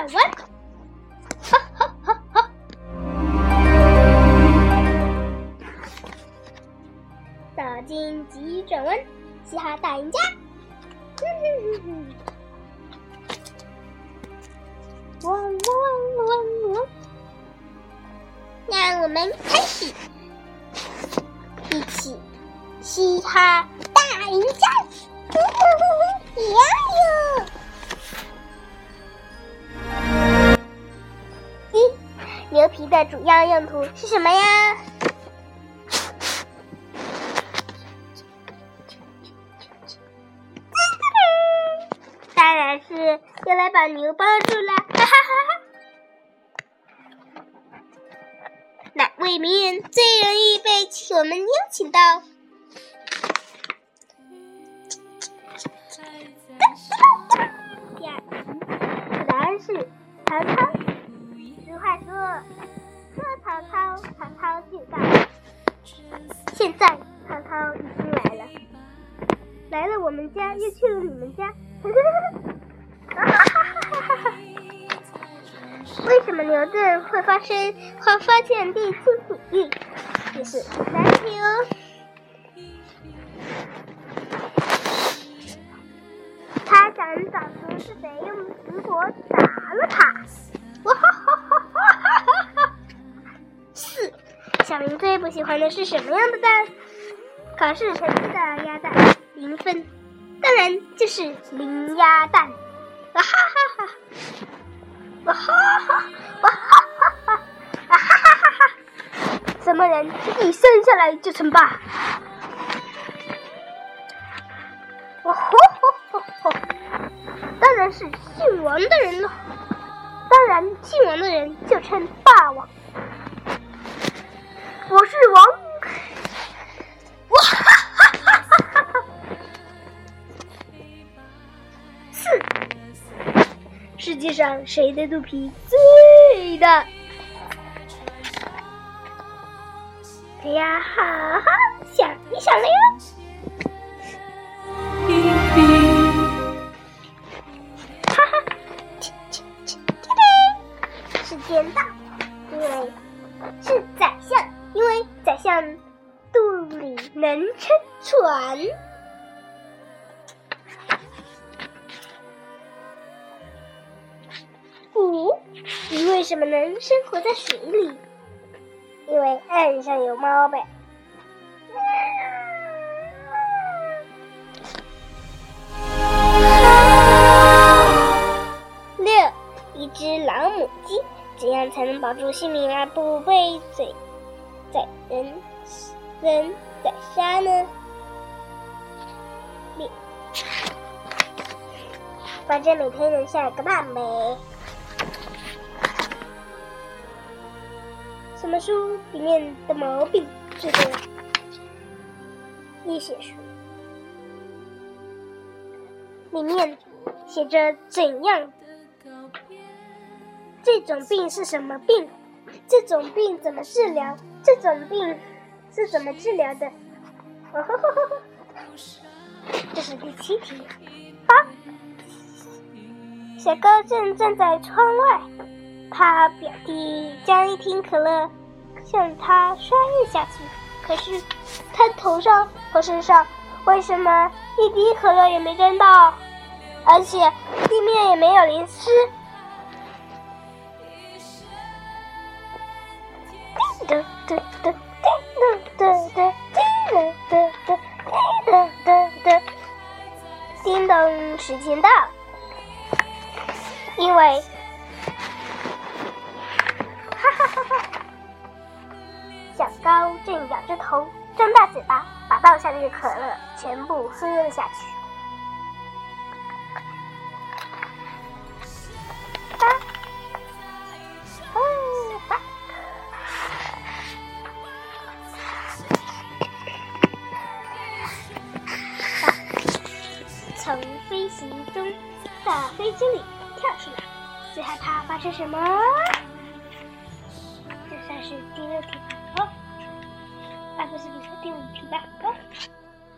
转弯，哈哈哈哈！打进急转弯，嘻哈大赢家！哼哼哼哼！汪汪汪汪！让我们开始，一起嘻哈大赢家！哼哼哼哼！呀！牛皮的主要用途是什么呀？当然是用来把牛包住了，哈哈哈哈！哪位名人最容易被我们邀请到？答案是曹操。俗话说，说曹操，曹操就到。现在曹操已经来了，来了我们家，又去了你们家。为什么牛顿会发生会发现地心引力？就是难题哦。他想找出是谁用石头打了他。小明最不喜欢的是什么样的蛋？考试成绩的鸭蛋，零分。当然就是零鸭蛋。哇哈哈哈！哇哈哈！哇哈哈哈！啊哈哈哈哈！什么人一生下来就称霸？哇吼吼吼吼！当然是姓王的人了。当然，姓王的人就称霸王。我是王。哇哈哈哈哈哈！四，世界上谁的肚皮最大？哎呀，好好想一想了哟。哈哈，切切切切是捡到，因为是宰相，因为肚里能撑船。五，鱼为什么能生活在水里？因为岸上有猫呗。六，一只老母鸡怎样才能保住性命而不被宰宰人人宰杀呢？你，反正每天能下个蛋呗。什么书里面的毛笔最多？医学书。里面写着怎样？这种病是什么病？这种病怎么治疗？这种病是怎么治疗的？这是第七题。八，小高正站在窗外。他表弟将一瓶可乐向他摔了下去，可是他头上和身上为什么一滴可乐也没沾到，而且地面也没有淋湿？噔噔噔叮咚，时间到，因为。哈哈哈哈小高正仰着头，张大嘴巴，把倒下的可乐全部喝了下去。行中的飞机里跳出来，最害怕发生什么？这算是第六题吧。哦啊，不是不是第五题吧？哦，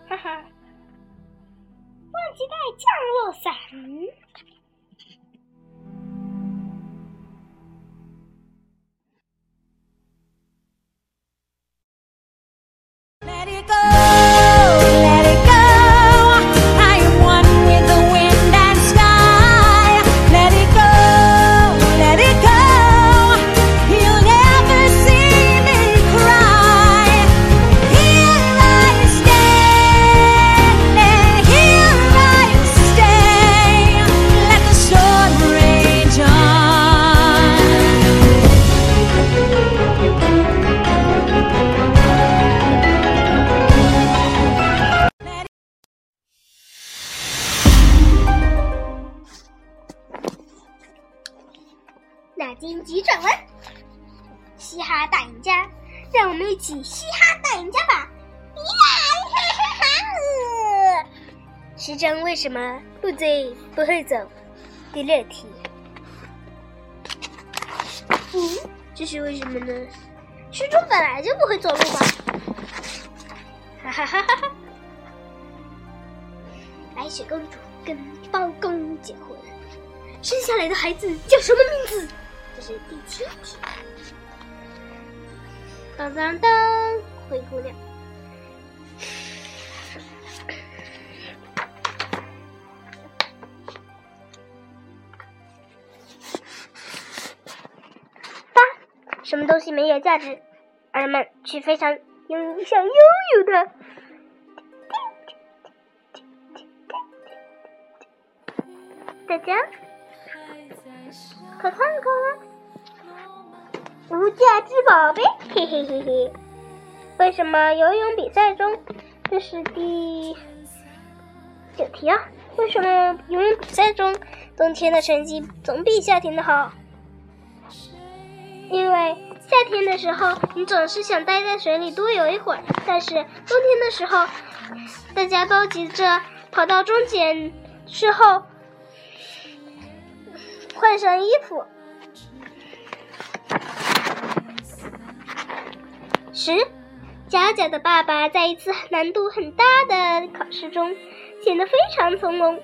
哈哈，忘记带降落伞。急转弯，嘻哈大赢家，让我们一起嘻哈大赢家吧！呀！哈哈哈！时针为什么不对不会走？第六题。嗯，这是为什么呢？时钟本来就不会走路吧？哈哈哈哈哈！白雪公主跟包公结婚，生下来的孩子叫什么名字？当当当，灰姑娘。八，什么东西没有价值，而人们却非常拥想拥有的？大家快看看。无价之宝贝，嘿嘿嘿嘿！为什么游泳比赛中，这是第九题啊？为什么游泳比赛中，冬天的成绩总比夏天的好？因为夏天的时候，你总是想待在水里多游一会儿，但是冬天的时候，大家都急着跑到终点之后换上衣服。十，佳佳的爸爸在一次难度很大的考试中显得非常从容，